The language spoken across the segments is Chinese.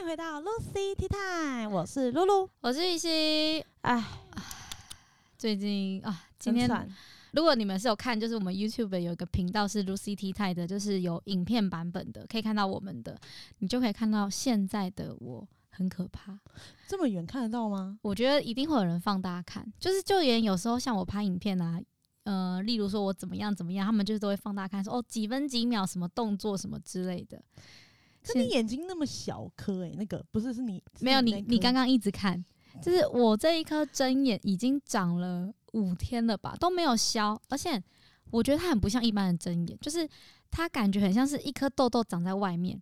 迎回到 Lucy Tea Time，我是露露。我是玉溪。哎，最近啊，今天如果你们是有看，就是我们 YouTube 有一个频道是 Lucy T Time 的，就是有影片版本的，可以看到我们的，你就可以看到现在的我很可怕。这么远看得到吗？我觉得一定会有人放大看，就是就连有时候像我拍影片啊，呃，例如说我怎么样怎么样，他们就是都会放大看，说哦几分几秒什么动作什么之类的。可你眼睛那么小颗哎、那个不是是你没有你你刚刚一直看，就是我这一颗针眼已经长了五天了吧，都没有消，而且我觉得它很不像一般的针眼，就是它感觉很像是一颗痘痘长在外面，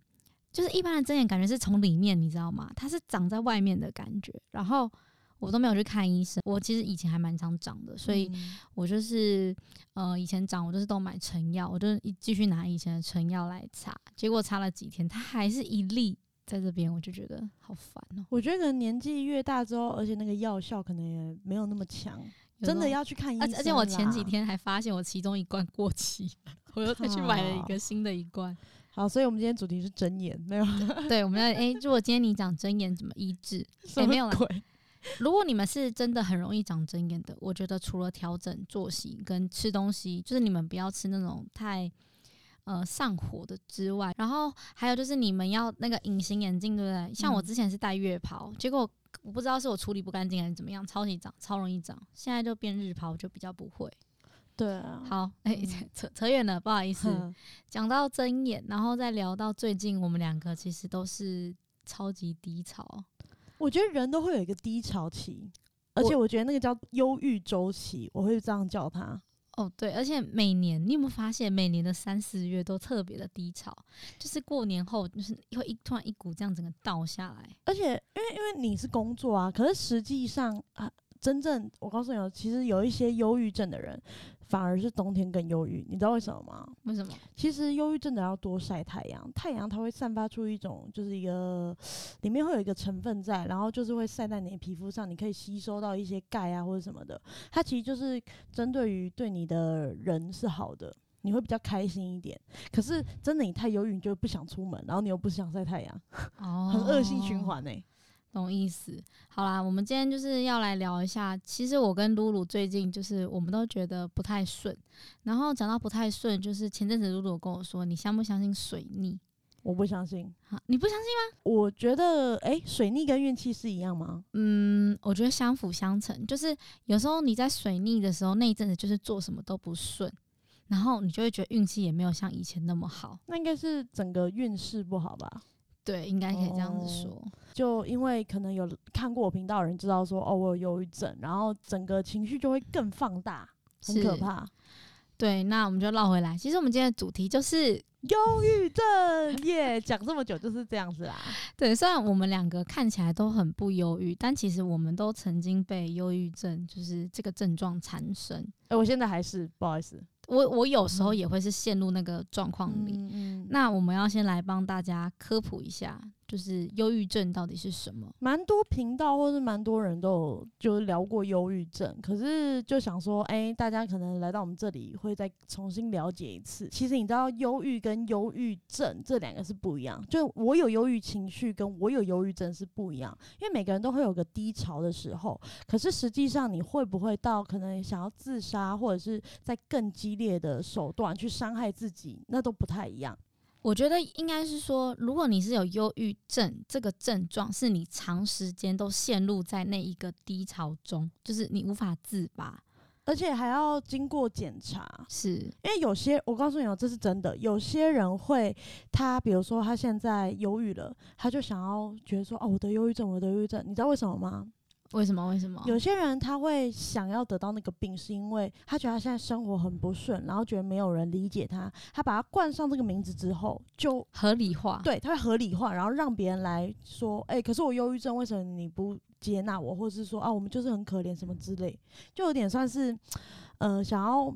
就是一般的针眼感觉是从里面，你知道吗？它是长在外面的感觉，然后我都没有去看医生，我其实以前还蛮常长的，所以嗯我就是呃以前长我就是都买成药，我就一继续拿以前的成药来擦，结果擦了几天，它还是一粒在这边，我就觉得好烦哦、我觉得可能年纪越大之后，而且那个药效可能也没有那么强，真的要去看医生。而而且我前几天还发现我其中一罐过期，我又再去买了一个新的一罐。好，所以我们今天主题是针眼，没有对，我们要诶，如果今天你讲针眼怎么医治？什么没有如果你们是真的很容易长针眼的，我觉得除了调整作息跟吃东西，就是你们不要吃那种太呃上火的之外，然后还有就是你们要那个隐形眼镜，对不对？像我嗯之前是戴月抛，结果我不知道是我处理不干净还是怎么样，超级长，超容易长。现在就变日抛，就比较不会。对啊，好，哎、嗯扯扯远了，不好意思。讲到睁眼，然后再聊到最近，我们两个其实都是超级低潮。我觉得人都会有一个低潮期，而且我觉得那个叫忧郁周期，我会这样叫它。哦，对，而且每年你有没有发现，每年的三四月都特别的低潮，就是过年后，就是会一突然一股这样整个倒下来。而且因为因为你是工作啊，可是实际上啊，真正我告诉你哦，其实有一些忧郁症的人，反而是冬天更忧郁，你知道为什么吗？为什么？其实忧郁症的要多晒太阳，太阳它会散发出一种就是一个里面会有一个成分在，然后就是会晒在你的皮肤上，你可以吸收到一些钙啊或者什么的。它其实就是针对于对你的人是好的，你会比较开心一点。可是真的你太忧郁，你就不想出门，然后你又不想晒太阳，哦 很恶性循，环呢、欸懂意思。好啦，我们今天就是要来聊一下，其实我跟露露最近就是我们都觉得不太顺，然后讲到不太顺，就是前阵子露露有跟我说，你相不相信水逆？我不相信。好，你不相信吗？我觉得，诶，水逆跟运气是一样吗？嗯，我觉得相辅相成，就是有时候你在水逆的时候，那一阵子就是做什么都不顺，然后你就会觉得运气也没有像以前那么好。那应该是整个运势不好吧？对，应该可以这样子哦说。就因为可能有看过我频道的人知道说，哦，我有忧郁症，然后整个情绪就会更放大，很可怕。对，那我们就绕回来。其实我们今天的主题就是，忧郁症耶，讲这么久就是这样子啦。对，虽然我们两个看起来都很不忧郁，但其实我们都曾经被忧郁症就是这个症状缠身。哎、我现在还是不好意思，我我有时候也会是陷入那个状况里。嗯嗯，那我们要先来帮大家科普一下，就是忧郁症到底是什么？蛮多频道或是蛮多人都有就是聊过忧郁症，可是就想说，哎、大家可能来到我们这里会再重新了解一次。其实你知道，忧郁跟忧郁症这两个是不一样，就我有忧郁情绪跟我有忧郁症是不一样，因为每个人都会有个低潮的时候，可是实际上你会不会到可能想要自杀，或者是在更激烈的手段去伤害自己，那都不太一样。我觉得应该是说，如果你是有忧郁症这个症状，是你长时间都陷入在那一个低潮中，就是你无法自拔。而且还要经过检查，是，因为有些我告诉你哦，这是真的。有些人会，他比如说他现在忧郁了，他就想要觉得说，哦，我得忧郁症，我得忧郁症，你知道为什么吗？为什么？为什么？有些人他会想要得到那个病，是因为他觉得他现在生活很不顺，然后觉得没有人理解他，他把他冠上这个名字之后，就合理化。对他会合理化，然后让别人来说，哎、可是我忧郁症，为什么你不接纳我，或是说啊，我们就是很可怜什么之类，就有点算是，呃，想要，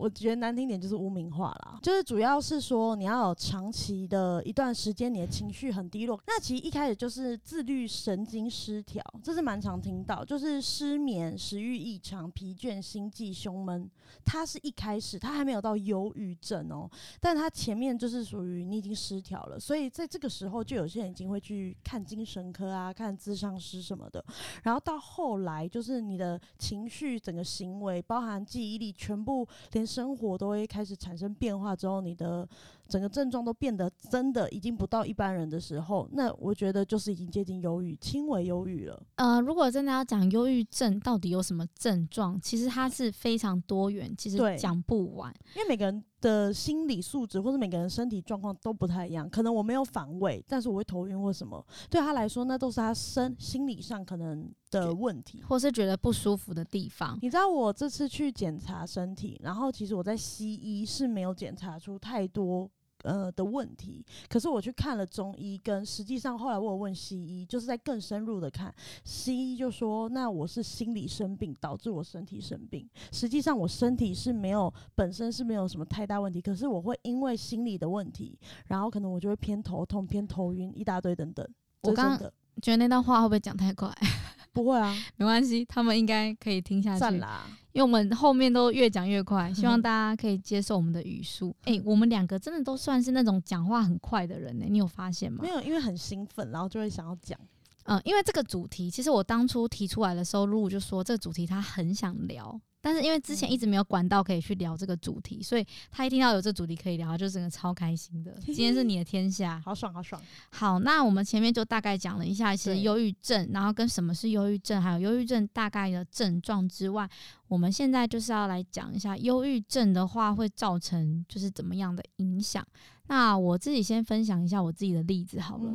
我觉得难听点就是污名化啦，就是主要是说你要有长期的一段时间，你的情绪很低落。那其实一开始就是自律神经失调，这是蛮常听到，就是失眠、食欲异常、疲倦、心悸、胸闷。它是一开始，它还没有到忧郁症哦，但它前面就是属于你已经失调了，所以在这个时候就有些人已经会去看精神科啊，看咨商师什么的。然后到后来就是你的情绪、整个行为，包含记忆力，全部连生活都会开始产生变化之后，你的。整个症状都变得真的已经不到一般人的时候，那我觉得就是已经接近忧郁，轻微忧郁了。呃，如果真的要讲忧郁症到底有什么症状，其实它是非常多元，其实讲不完，因为每个人的心理素质或者每个人身体状况都不太一样。可能我没有反胃，但是我会头晕或什么，对他来说那都是他身心理上可能的问题，或是觉得不舒服的地方。你知道我这次去检查身体，然后其实我在西医是没有检查出太多。呃的问题，可是我去看了中医，跟实际上后来我有问西医，就是在更深入的看，西医就说那我是心理生病导致我身体生病，实际上我身体是没有本身是没有什么太大问题，可是我会因为心理的问题，然后可能我就会偏头痛、偏头晕一大堆等等。我刚觉得那段话会不会讲太快？不会啊，没关系，他们应该可以听下去。啦，因为我们后面都越讲越快，希望大家可以接受我们的语速。哎，我们两个真的都算是那种讲话很快的人呢，你有发现吗？没有，因为很兴奋，然后就会想要讲。嗯，因为这个主题，其实我当初提出来的时候，露露就说这个主题他很想聊。但是因为之前一直没有管道可以去聊这个主题，所以他一听到有这主题可以聊，就整个超开心的。今天是你的天下，好爽好爽。好，那我们前面就大概讲了一下，其实忧郁症，然后跟什么是忧郁症，还有忧郁症大概的症状之外，我们现在就是要来讲一下忧郁症的话会造成就是怎么样的影响。那我自己先分享一下我自己的例子好了。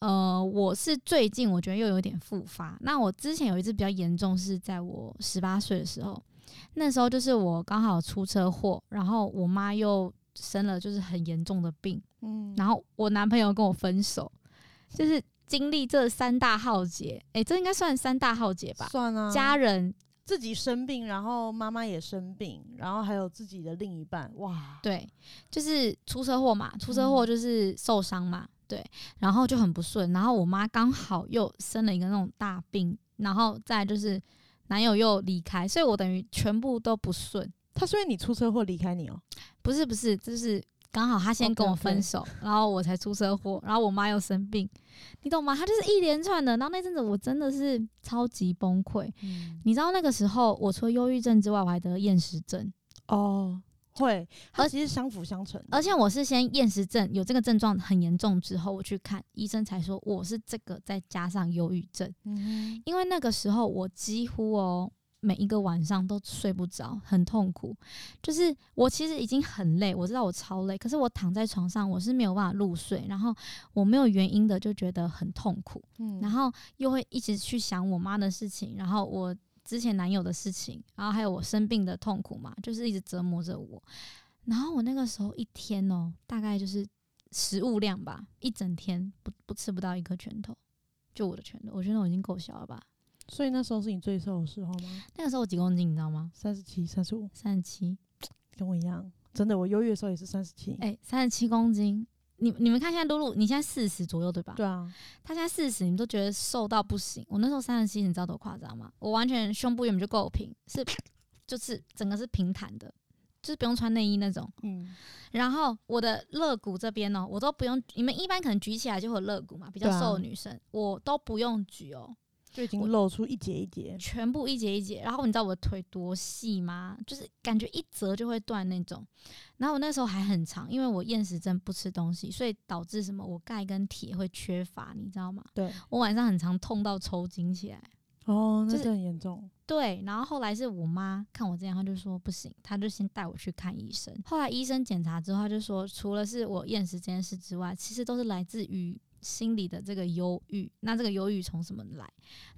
呃，我是最近我觉得又有点复发。那我之前有一次比较严重，是在我十八岁的时候，那时候就是我刚好出车祸，然后我妈又生了就是很严重的病，嗯，然后我男朋友跟我分手，就是经历这三大浩劫，诶，这应该算三大浩劫吧？算啊，家人自己生病，然后妈妈也生病，然后还有自己的另一半，哇，对，就是出车祸嘛，出车祸就是受伤嘛。对，然后就很不顺，然后我妈刚好又生了一个那种大病，然后再就是男友又离开，所以我等于全部都不顺。他所以你出车祸离开你哦？不是不是，就是刚好他先跟我分手，然后我才出车祸，然后我妈又生病，你懂吗？他就是一连串的。然后那阵子我真的是超级崩溃，你知道那个时候我除了忧郁症之外，我还得厌食症哦。会，而且是相辅相成。而且我是先厌食症有这个症状很严重之后，我去看医生才说我是这个再加上忧郁症。嗯，因为那个时候我几乎哦每一个晚上都睡不着，很痛苦。就是我其实已经很累，我知道我超累，可是我躺在床上我是没有办法入睡，然后我没有原因的就觉得很痛苦。嗯，然后又会一直去想我妈的事情，然后我。之前男友的事情，然后还有我生病的痛苦嘛，就是一直折磨着我。然后我那个时候一天哦，大概就是食物量吧，一整天不不吃不到一颗拳头，就我的拳头，我觉得我已经够小了吧。所以那时候是你最瘦的时候吗？那个时候我几公斤你知道吗？三十七、三十五、三十七，跟我一样，真的，我忧郁的时候也是三十七。哎，三十七公斤。你你们看，现在露露，你现在四十左右对吧？对啊，她现在四十，你们都觉得瘦到不行。我那时候三十七，你知道多夸张吗？我完全胸部原本就够平，是就是整个是平坦的，就是不用穿内衣那种。嗯，然后我的肋骨这边呢，我都不用，你们一般可能举起来就会有肋骨嘛，比较瘦的女生，我都不用举哦。就已经露出一节一节，全部一节一节。然后你知道我的腿多细吗？就是感觉一折就会断那种。然后我那时候还很长，因为我厌食症不吃东西，所以导致什么？我钙跟铁会缺乏，你知道吗？对，我晚上很常痛到抽筋起来。哦，那是很严重。对，然后后来是我妈看我这样，她就说不行，她就先带我去看医生。后来医生检查之后，她就说，除了是我厌食这件事之外，其实都是来自于。心里的这个忧郁，那这个忧郁从什么来？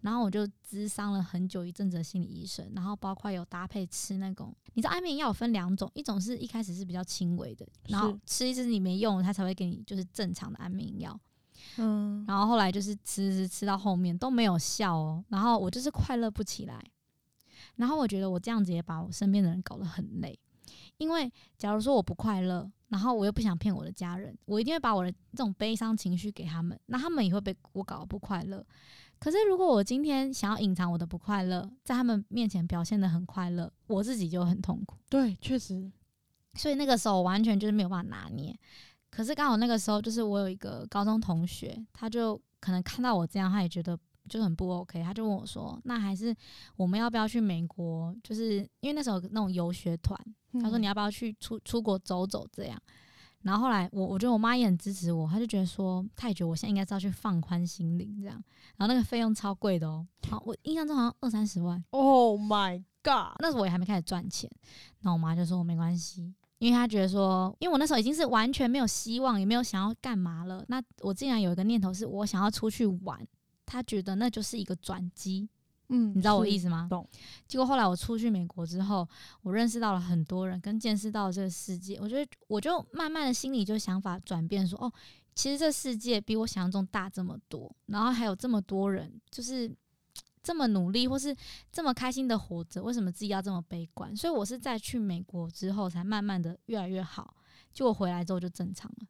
然后我就咨商了很久一阵子的心理医生，然后包括有搭配吃那种，你知道安眠药分两种，一种是一开始是比较轻微的，然后吃一次你没用，他才会给你就是正常的安眠药，嗯，然后后来就是吃吃吃到后面都没有效哦，然后我就是快乐不起来，然后我觉得我这样子也把我身边的人搞得很累。因为假如说我不快乐，然后我又不想骗我的家人，我一定会把我的这种悲伤情绪给他们，那他们也会被我搞得不快乐。可是如果我今天想要隐藏我的不快乐，在他们面前表现的很快乐，我自己就很痛苦。对，确实，所以那个时候我完全就是没有办法拿捏。可是刚好那个时候，就是我有一个高中同学，他就可能看到我这样，他也觉得就很不 OK，他就问我说：“那还是我们要不要去美国？就是因为那时候那种游学团，他说嗯你要不要去出出国走走这样。”然后后来我我觉得我妈也很支持我，她就觉得说，她也觉得我现在应该是要去放宽心灵这样。然后那个费用超贵的哦，好，我印象中好像二三十万。，Oh my God，那时候我也还没开始赚钱，然后我妈就说我没关系，因为她觉得说，因为我那时候已经是完全没有希望，也没有想要干嘛了。那我竟然有一个念头是我想要出去玩，她觉得那就是一个转机，嗯，你知道我意思吗？懂。结果后来我出去美国之后，我认识到了很多人，跟见识到了这个世界，我觉得我就慢慢的心里就想法转变说，哦，其实这世界比我想象中大这么多，然后还有这么多人，就是这么努力或是这么开心的活着，为什么自己要这么悲观？所以我是在去美国之后，才慢慢的越来越好。结果回来之后就正常了。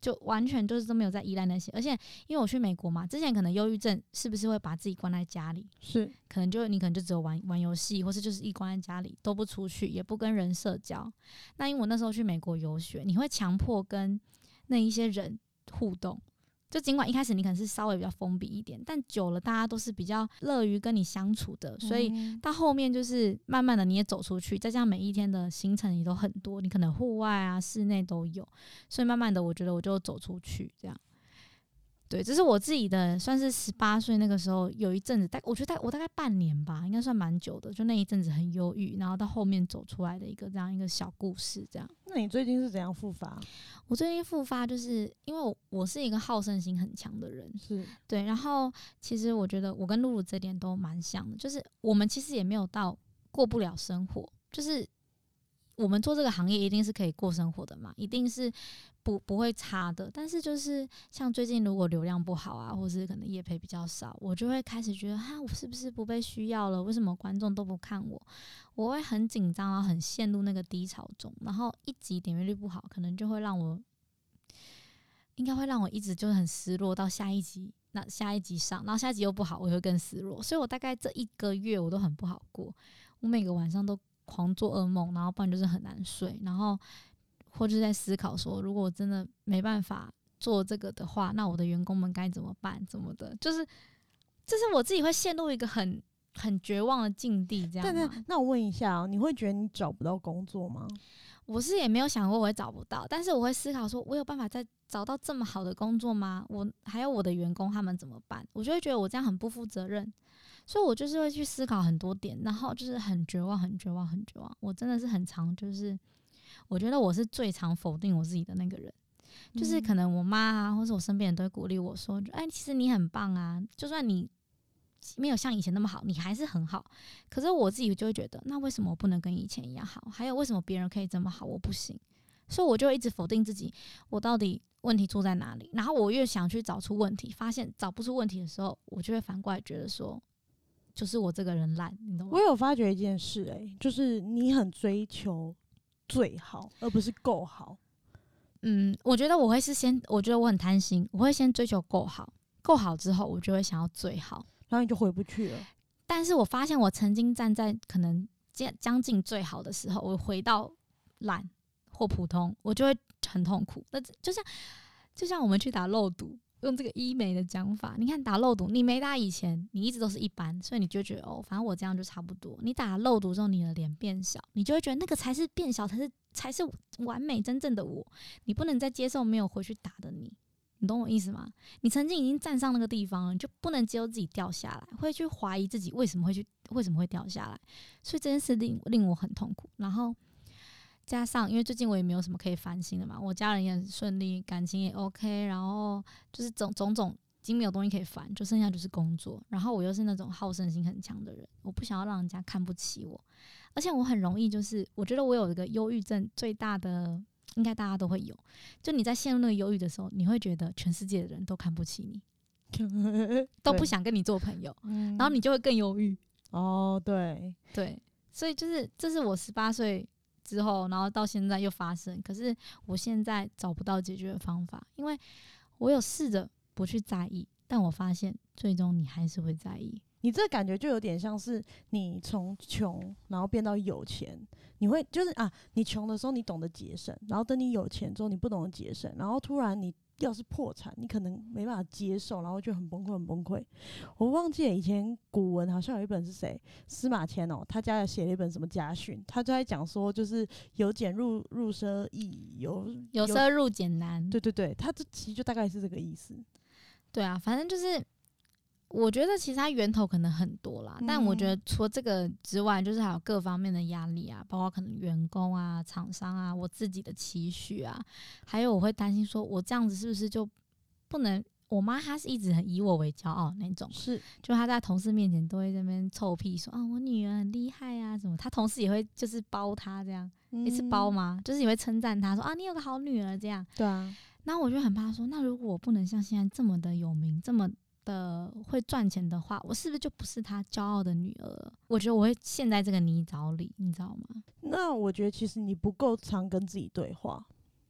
就完全就是都没有在依赖那些，而且因为我去美国嘛，之前可能忧郁症是不是会把自己关在家里，是可能就你可能就只有玩玩游戏，或是就是一关在家里都不出去，也不跟人社交。那因为我那时候去美国游学，你会强迫跟那一些人互动。就尽管一开始你可能是稍微比较封闭一点，但久了大家都是比较乐于跟你相处的，所以嗯到后面就是慢慢的你也走出去，再加上每一天的行程也都很多，你可能户外啊、室内都有，所以慢慢的我觉得我就走出去这样。对，这是我自己的，算是十八岁那个时候有一阵子，大我觉得大我大概半年吧，应该算蛮久的，就那一阵子很忧郁，然后到后面走出来的一个这样一个小故事，这样。那你最近是怎样复发？我最近复发，就是因为我我是一个好胜心很强的人，是对，然后其实我觉得我跟露露这点都蛮像的，就是我们其实也没有到过不了生活，就是我们做这个行业一定是可以过生活的嘛，一定是不不会差的。但是就是像最近如果流量不好啊，或是可能业配比较少，我就会开始觉得哈，我是不是不被需要了？为什么观众都不看我？我会很紧张，然后很陷入那个低潮中，然后一集点阅率不好，可能就会让我。应该会让我一直就很失落，到下一集，那下一集上，然后下一集又不好，我会更失落。所以我大概这一个月我都很不好过，我每个晚上都狂做噩梦，然后不然就是很难睡，然后或者在思考说，如果我真的没办法做这个的话，那我的员工们该怎么办？怎么的？就是，就是我自己会陷入一个很很绝望的境地，这样对对那我问一下、啊，你会觉得你找不到工作吗？我是也没有想过我会找不到，但是我会思考说，我有办法再找到这么好的工作吗？我还有我的员工他们怎么办？我就会觉得我这样很不负责任，所以我就是会去思考很多点，然后就是很绝望，很绝望，很绝望。我真的是很常就是，我觉得我是最常否定我自己的那个人，就是可能我妈啊，或者我身边人都会鼓励我说，哎，其实你很棒啊，就算你。没有像以前那么好，你还是很好。可是我自己就会觉得，那为什么我不能跟以前一样好？还有为什么别人可以这么好，我不行？所以我就一直否定自己，我到底问题出在哪里？然后我越想去找出问题，发现找不出问题的时候，我就会反过来觉得说，就是我这个人烂，你懂吗我？有发觉一件事、欸，就是你很追求最好，而不是够好。嗯，我觉得我会是先，我觉得我很贪心，我会先追求够好，够好之后，我就会想要最好。然后你就回不去了。但是我发现我曾经站在可能将将近最好的时候，我回到懒或普通，我就会很痛苦。那就像就像我们去打肉毒，用这个医美的讲法，你看打肉毒，你没打以前，你一直都是一般，所以你就觉得哦，反正我这样就差不多。你打肉毒之后，你的脸变小，你就会觉得那个才是变小，才是才是完美真正的我。你不能再接受没有回去打的你。你懂我意思吗？你曾经已经站上那个地方了，你就不能接受自己掉下来，会去怀疑自己为什么会去为什么会掉下来，所以这件事令令我很痛苦。然后加上因为最近我也没有什么可以烦心的嘛，我家人也很顺利，感情也 OK，然后就是种种种已经没有东西可以烦，就剩下就是工作。然后我又是那种好胜心很强的人，我不想要让人家看不起我，而且我很容易就是我觉得我有一个忧郁症最大的。应该大家都会有，就你在陷入那个忧郁的时候，你会觉得全世界的人都看不起你，都不想跟你做朋友，嗯然后你就会更忧郁。哦，对，对，所以就是这是我十八岁之后，然后到现在又发生，可是我现在找不到解决的方法，因为我有试着不去在意，但我发现最终你还是会在意。你这感觉就有点像是你从穷然后变到有钱，你会就是啊，你穷的时候你懂得节省，然后等你有钱之后你不懂得节省，然后突然你要是破产，你可能没办法接受，然后就很崩溃很崩溃。我忘记了以前古文好像有一本是谁司马迁哦，他家写了一本什么家训，他就在讲说就是由俭入入奢易，由由奢入俭难。对对对，他这其实就大概是这个意思。对啊，反正就是。我觉得其实它源头可能很多啦，但我觉得除了这个之外，就是还有各方面的压力啊，包括可能员工啊、厂商啊、我自己的期许啊，还有我会担心说，我这样子是不是就不能？我妈她是一直很以我为骄傲那种，是，就她在同事面前都会在那边臭屁说啊，我女儿很厉害啊什么，她同事也会就是包她这样，一次包吗？就是也会称赞她说啊，你有个好女儿这样。对啊，那我就很怕说，那如果我不能像现在这么的有名，这么。的会赚钱的话，我是不是就不是他骄傲的女儿？我觉得我会陷在这个泥沼里，你知道吗？那我觉得其实你不够常跟自己对话，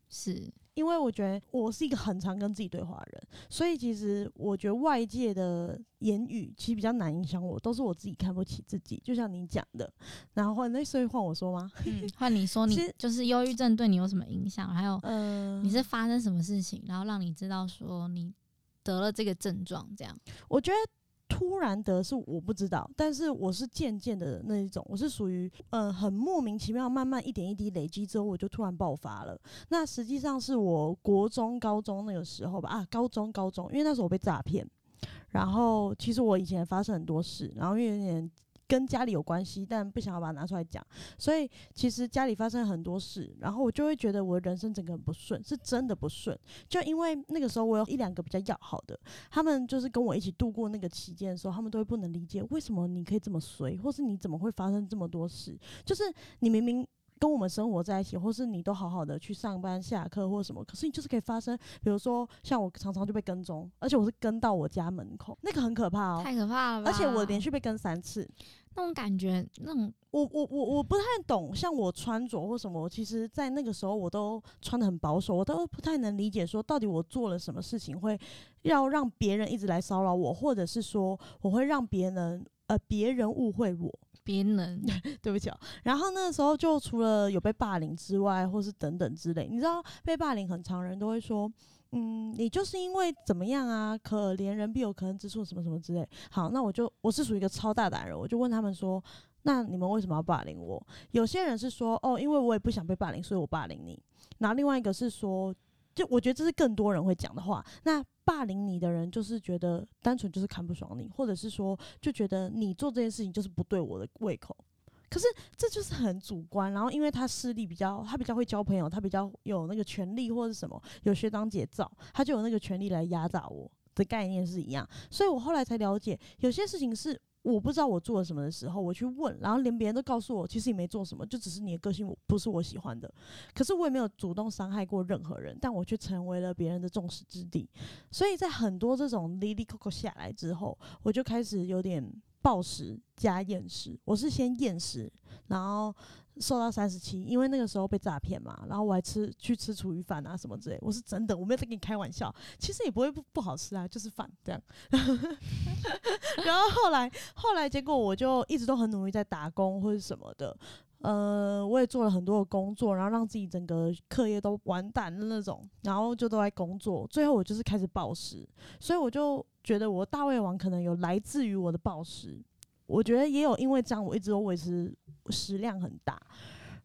是因为我觉得我是一个很常跟自己对话的人，所以其实我觉得外界的言语其实比较难影响我，都是我自己看不起自己。就像你讲的，然后那所以换我说吗？换你说，你就是忧郁症对你有什么影响？还有，嗯，你是发生什么事情，然后让你知道说你。得了这个症状，这样我觉得突然得是我不知道，但是我是渐渐的那一种，我是属于嗯很莫名其妙，慢慢一点一滴累积之后，我就突然爆发了。那实际上是我国中、高中那个时候吧，啊，高中、高中，因为那时候我被诈骗，然后其实我以前发生很多事，然后因为有点。跟家里有关系，但不想要把它拿出来讲，所以其实家里发生很多事，然后我就会觉得我的人生整个很不顺，是真的不顺。就因为那个时候我有一两个比较要好的，他们就是跟我一起度过那个期间的时候，他们都会不能理解为什么你可以这么随，或是你怎么会发生这么多事，就是你明明。跟我们生活在一起，或是你都好好的去上班、下课或什么，可是你就是可以发生，比如说像我常常就被跟踪，而且我是跟到我家门口，那个很可怕哦，太可怕了吧！而且我连续被跟三次，那种感觉，那种我我我我不太懂，像我穿着或什么，其实在那个时候我都穿的很保守，我都不太能理解说到底我做了什么事情会要让别人一直来骚扰我，或者是说我会让别人呃别人误会我。别人，对不起哦。然后那个时候就除了有被霸凌之外，或是等等之类，你知道被霸凌很常人都会说，嗯，你就是因为怎么样啊？可怜人必有可恨之处，什么什么之类。好，那我就我是属于一个超大胆人，我就问他们说，那你们为什么要霸凌我？有些人是说，哦，因为我也不想被霸凌，所以我霸凌你。然后另外一个是说。就我觉得这是更多人会讲的话。那霸凌你的人，就是觉得单纯就是看不爽你，或者是说就觉得你做这件事情就是不对我的胃口。可是这就是很主观。然后因为他势力比较，他比较会交朋友，他比较有那个权利或者什么，有学长姐造，他就有那个权利来压榨我的概念是一样。所以我后来才了解，有些事情是。我不知道我做了什么的时候，我去问，然后连别人都告诉我，其实你没做什么，就只是你的个性我不是我喜欢的。可是我也没有主动伤害过任何人，但我却成为了别人的众矢之的。所以在很多这种哩哩扣扣下来之后，我就开始有点暴食加厌食。我是先厌食，然后。瘦到三十七，因为那个时候被诈骗嘛，然后我还吃去吃厨余饭啊什么之类，我是真的，我没有在跟你开玩笑，其实也不会不不好吃啊，就是饭这样。然后后来后来结果我就一直都很努力在打工或者什么的，呃，我也做了很多的工作，然后让自己整个课业都完蛋的那种，然后就都在工作，最后我就是开始暴食，所以我就觉得我大胃王可能有来自于我的暴食。我觉得也有，因为这样我一直都维持食量很大，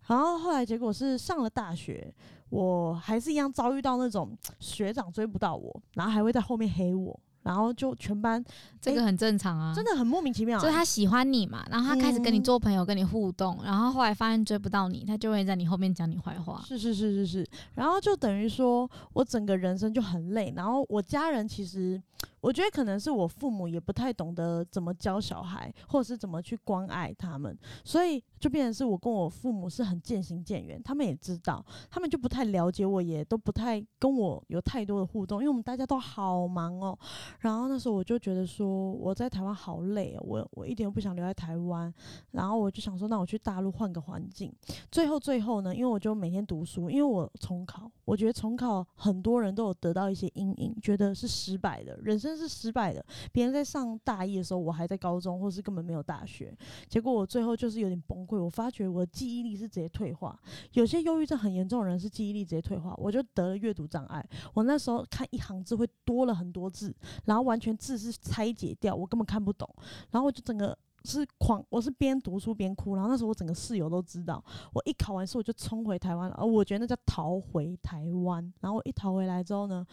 然后后来结果是上了大学，我还是一样遭遇到那种学长追不到我，然后还会在后面黑我。然后就全班，这个很正常啊，真的很莫名其妙。就是他喜欢你嘛，然后他开始跟你做朋友，跟你互动，然后后来发现追不到你，他就会在你后面讲你坏话。是是是是是，然后就等于说我整个人生就很累。然后我家人其实，我觉得可能是我父母也不太懂得怎么教小孩，或者是怎么去关爱他们，所以就变成是我跟我父母是很渐行渐远。他们也知道，他们就不太了解我，也都不太跟我有太多的互动，因为我们大家都好忙哦。然后那时候我就觉得说我在台湾好累、哦，我我一点都不想留在台湾。然后我就想说，那我去大陆换个环境。最后最后呢，因为我就每天读书，因为我重考，我觉得重考很多人都有得到一些阴影，觉得是失败的，人生是失败的。别人在上大一的时候，我还在高中，或是根本没有大学。结果我最后就是有点崩溃，我发觉我的记忆力是直接退化。有些忧郁症很严重的人是记忆力直接退化，我就得了阅读障碍。我那时候看一行字会多了很多字，然后完全字是拆解掉，我根本看不懂。然后我就整个是狂，我是边读书边哭。然后那时候我整个室友都知道，我一考完试我就冲回台湾了，而我觉得那叫逃回台湾。然后我一逃回来之后呢，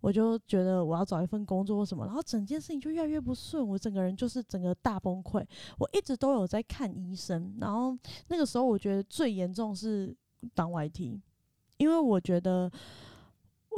我就觉得我要找一份工作或什么，然后整件事情就越来越不顺，我整个人就是整个大崩溃。我一直都有在看医生，然后那个时候我觉得最严重是当 YT，因为我觉得。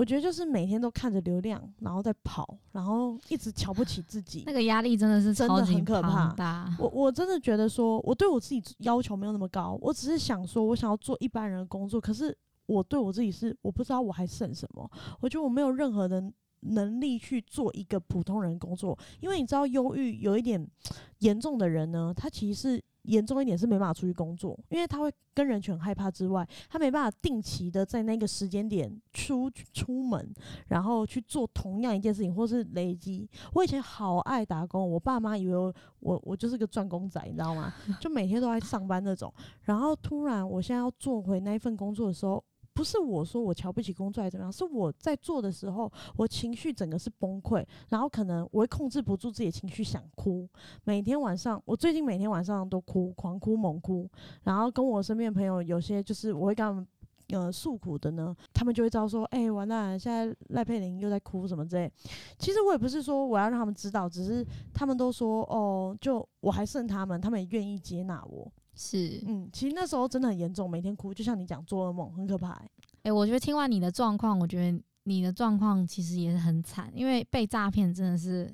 我觉得就是每天都看着流量，然后在跑，然后一直瞧不起自己，那个压力真的是真的很可怕。我我真的觉得说，我对我自己要求没有那么高，我只是想说，我想要做一般人的工作，可是我对我自己是，我不知道我还剩什么，我觉得我没有任何的能力去做一个普通人工作，因为你知道，忧郁有一点 严重的人呢，他其实是。严重一点是没办法出去工作，因为他会跟人群害怕之外，他没办法定期的在那个时间点出出门，然后去做同样一件事情，或是累积。我以前好爱打工，我爸妈以为我我我就是个赚工仔，你知道吗？就每天都在上班那种。然后突然我现在要做回那一份工作的时候。不是我说我瞧不起工作还是怎么样，是我在做的时候，我情绪整个是崩溃，然后可能我会控制不住自己的情绪，想哭。每天晚上，我最近每天晚上都哭，狂哭猛哭。然后跟我身边朋友，有些就是我会跟他们呃诉苦的呢，他们就会知道说，哎、完蛋了，现在赖佩玲又在哭什么之类。其实我也不是说我要让他们知道，只是他们都说哦，就我还剩他们，他们也愿意接纳我。是，嗯，其实那时候真的很严重，每天哭，就像你讲做噩梦，很可怕、欸。诶，我觉得听完你的状况，我觉得你的状况其实也是很惨，因为被诈骗真的是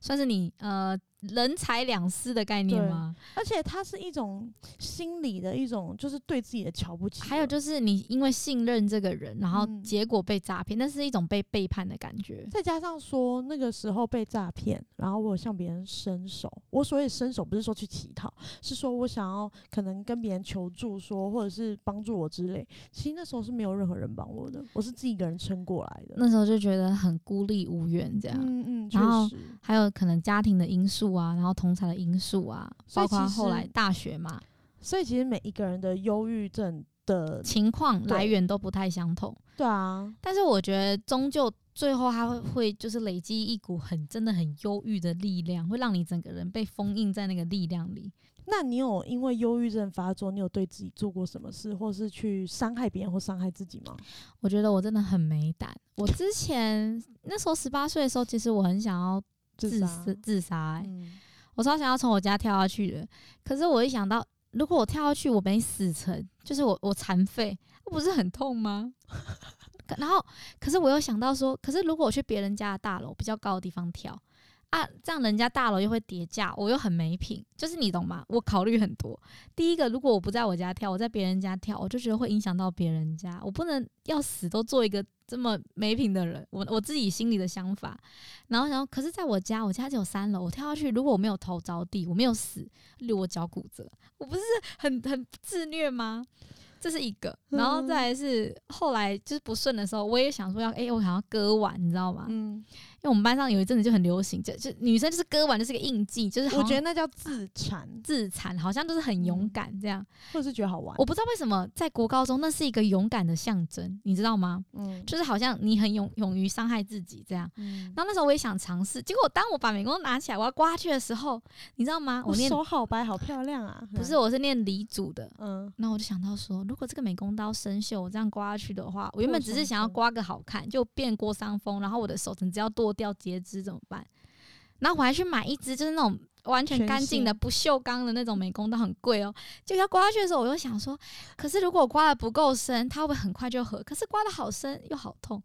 算是你呃人财两失的概念吗？而且它是一种心理的一种，就是对自己的瞧不起。还有就是你因为信任这个人，然后嗯结果被诈骗，那是一种被背叛的感觉。再加上说那个时候被诈骗，然后我有向别人伸手。我所谓伸手，不是说去乞讨，是说我想要可能跟别人求助说，或者是帮助我之类。其实那时候是没有任何人帮我的，我是自己一个人撑过来的。那时候就觉得很孤立无援，这样。嗯嗯，确然后实。还有可能家庭的因素啊，然后同才的因素啊，包括后来大学嘛，所以其实每一个人的忧郁症的，情况来源都不太相同。对啊，但是我觉得终究最后他会会就是累积一股很真的很忧郁的力量，会让你整个人被封印在那个力量里。那你有因为忧郁症发作，你有对自己做过什么事，或是去伤害别人或伤害自己吗？我觉得我真的很没胆。我之前那时候十八岁的时候，其实我很想要自杀自自杀、欸，嗯，我超想要从我家跳下去的。可是我一想到，如果我跳下去，我没死成，就是我我残废，不是很痛吗？然后，可是我又想到说，可是如果我去别人家的大楼比较高的地方跳啊，这样人家大楼又会叠价，我又很没品，就是你懂吗？我考虑很多。第一个，如果我不在我家跳，我在别人家跳，我就觉得会影响到别人家，我不能要死都做一个这么没品的人，我我自己心里的想法。然后然后，可是在我家，我家只有三楼，我跳下去，如果我没有头着地，我没有死，例如我脚骨折，我不是很很自虐吗？这是一个，然后再来是后来就是不顺的时候，我也想说要，诶，我想要割腕，你知道吗？嗯，因为我们班上有一阵子就很流行，就就女生就是割腕就是个印记，就是我觉得得那叫自残，自残好像就是很勇敢这样。或者是觉得好玩。我不知道为什么在国高中那是一个勇敢的象征，你知道吗？嗯，就是好像你很勇勇于伤害自己这样。嗯然后那时候我也想尝试，结果当我把美工拿起来我要刮去的时候，你知道吗？我我念手好白，好漂亮啊！不是，我是念离组的，嗯，那我就想到说，如果这个美工刀生锈，我这样刮下去的话，我原本只是想要刮个好看，就变过伤风，然后我的手整只要剁掉截肢怎么办？然后我还去买一支就是那种完全全干净的不锈钢的那种美工刀，很贵哦。就要刮下去的时候，我又想说，可是如果我刮的不够深，它会不会很快就合？可是刮的好深又好痛。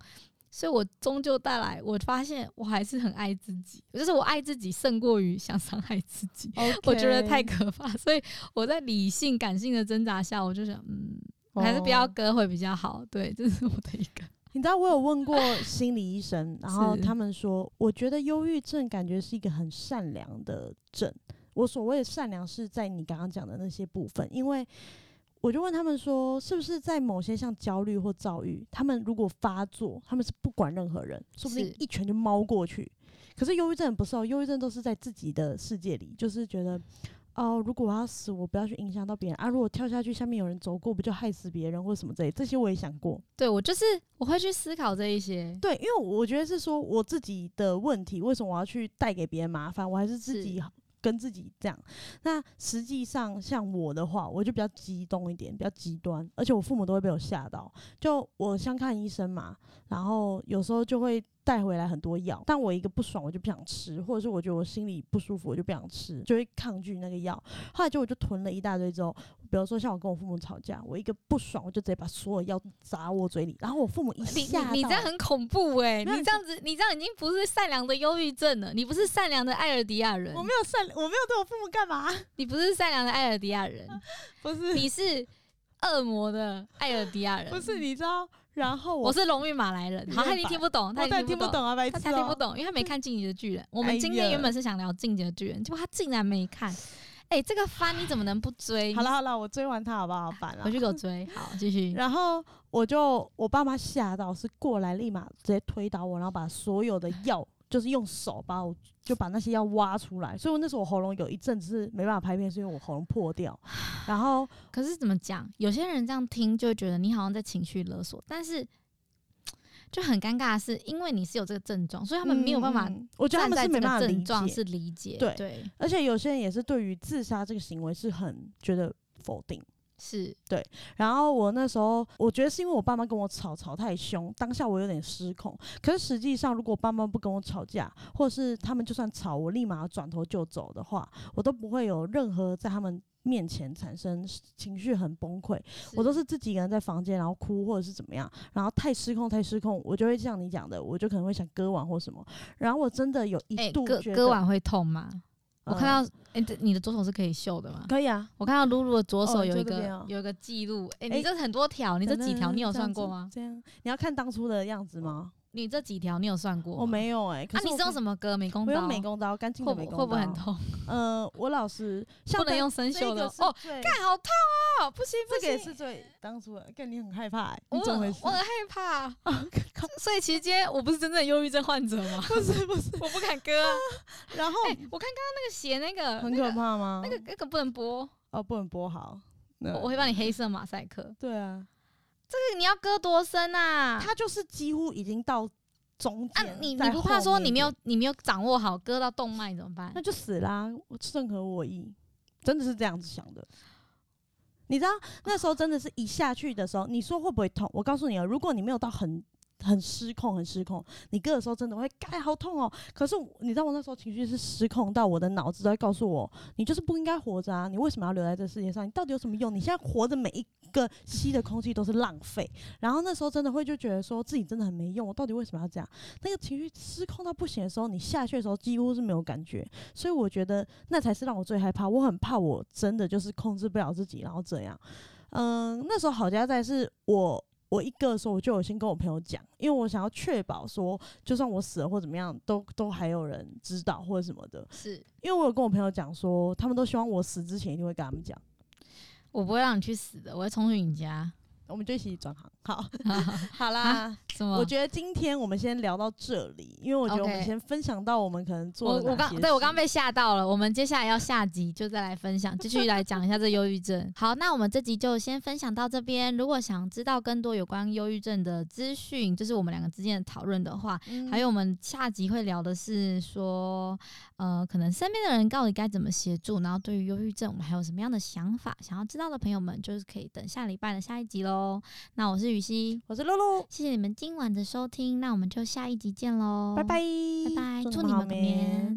所以我终究带来，我发现我还是很爱自己，就是我爱自己胜过于想伤害自己。我觉得太可怕，所以我在理性、感性的挣扎下，我就想，嗯，我还是不要哦割会比较好。对，这是我的一个。你知道我有问过心理医生，然后他们说，我觉得忧郁症感觉是一个很善良的症。我所谓的善良是在你刚刚讲的那些部分，因为我就问他们说，是不是在某些像焦虑或躁郁，他们如果发作，他们是不管任何人，说不定一拳就猫过去。可是忧郁症不是哦，忧郁症都是在自己的世界里，就是觉得。哦，如果我要死，我不要去影响到别人啊！如果跳下去，下面有人走过，不就害死别人或什么之类？这些我也想过。对我就是我会去思考这一些。对，因为我觉得是说我自己的问题，为什么我要去带给别人麻烦？我还是自己跟自己这样。那实际上像我的话，我就比较激动一点，比较极端，而且我父母都会被我吓到。就我像看医生嘛，然后有时候就会带回来很多药，但我一个不爽我就不想吃，或者是我觉得我心里不舒服我就不想吃，就会抗拒那个药。后来就我就囤了一大堆之后，比如说像我跟我父母吵架，我一个不爽我就直接把所有药砸我嘴里，然后我父母一你吓你你这样很恐怖哎、你这样子你这样已经不是善良的忧郁症了，你不是善良的艾尔迪亚人我，没有善，我没有对我父母干嘛？你不是善良的艾尔迪亚人，不是，你是恶魔的艾尔迪亚人。不是，你知道？然后我我是荣誉马来人。好，他已经听不懂，他我当然已经听不懂啊，白痴、哦，他他听不。懂，因为他没看《进击的巨人》。我哎们今天原本是想聊《进击的巨人》，结果他竟然没看。哎、这个番你怎么能不追？好了好了，我追完他好不好？烦了 回。去给我追。好，继续。然后我就我爸妈吓到，是过来立马直接推倒我，然后把所有的药，就是用手把我就把那些药挖出来。所以我那时候我喉咙有一阵子是没办法拍片，是因为我喉咙破掉。然后可是怎么讲？有些人这样听就会觉得你好像在情绪勒索，但是就很尴尬的是，因为你是有这个症状，所以他们没有办法嗯我觉得他们是没办法理是理解。对对，而且有些人也是对于自杀这个行为是很觉得否定。是对然后我那时候，我觉得是因为我爸妈跟我吵吵太凶，当下我有点失控。可是实际上，如果爸妈不跟我吵架，或者是他们就算吵，我立马转头就走的话，我都不会有任何在他们面前产生情绪很崩溃。我都是自己一个人在房间，然后哭或者是怎么样，然后太失控太失控，我就会像你讲的，我就可能会想割腕或什么。然后我真的有一哎，度觉得，割割腕会痛吗？我看呃到，哎，这你的左手是可以秀的吗？可以啊，我看到露露的左手哦有一个有一个记录，哎，哎你这很多条，你这几条你有算过吗？这样，你要看当初的样子吗？你这几条你有算过？我没有哎、可啊，你是用什么割？美工刀？我用美工刀，干净会的美工刀，不会不会很？痛？呃，我老师不能用生这锈的哦，最干好痛哦！不行不行这个也，是最当初的，跟你很害怕、欸，我你怎么回事？我很害怕。啊所以其实今天我不是真正的忧郁症患者吗？不是不是，我不敢割啊。然后、哎，我看刚刚那个鞋那个很可怕吗？那个那个不能播，哦，不能播好，我会帮你黑色马赛克。对啊，这个你要割多深啊？他就是几乎已经到中啊间、，你在你不怕说你没有点，你没有掌握好，割到动脉怎么办那？就死啦，我正合我意，真的是这样子想的。你知道那时候真的是一下去的时候，你说会不会痛？我告诉你啊，如果你没有到很很失控、很失控，你割的时候真的会，该好痛哦。可是你知道我那时候情绪是失控到我的脑子都在告诉我，你就是不应该活着啊！你为什么要留在这世界上？你到底有什么用？你现在活着每一个吸的空气都是浪费。然后那时候真的会就觉得说自己真的很没用，我到底为什么要这样？那个情绪失控到不行的时候，你下去的时候几乎是没有感觉。所以我觉得那才是让我最害怕。我很怕我真的就是控制不了自己，然后这样。嗯，那时候好家在是我我一个的时候，我就有先跟我朋友讲，因为我想要确保说，就算我死了或怎么样，都都还有人知道或者什么的。是因为我有跟我朋友讲说，他们都希望我死之前一定会跟他们讲，我不会让你去死的，我会冲去你家。我们就一起转行。好，好啦。啊什么？我觉得今天我们先聊到这里，因为我觉得我们 OK 先分享到我们可能做我刚对我刚被吓到了，我们接下来要下集就再来分享，继续来讲一下这忧郁症。好，那我们这集就先分享到这边。如果想知道更多有关忧郁症的资讯，就是我们两个之间的讨论的话，嗯还有我们下集会聊的是说，呃，可能身边的人到底该怎么协助，然后对于忧郁症我们还有什么样的想法，想要知道的朋友们就是可以等下礼拜的下一集喽。那我是雨熙，我是露露，谢谢你们今晚的收听，那我们就下一集见喽，拜拜，拜拜，祝祝们好你们个眠。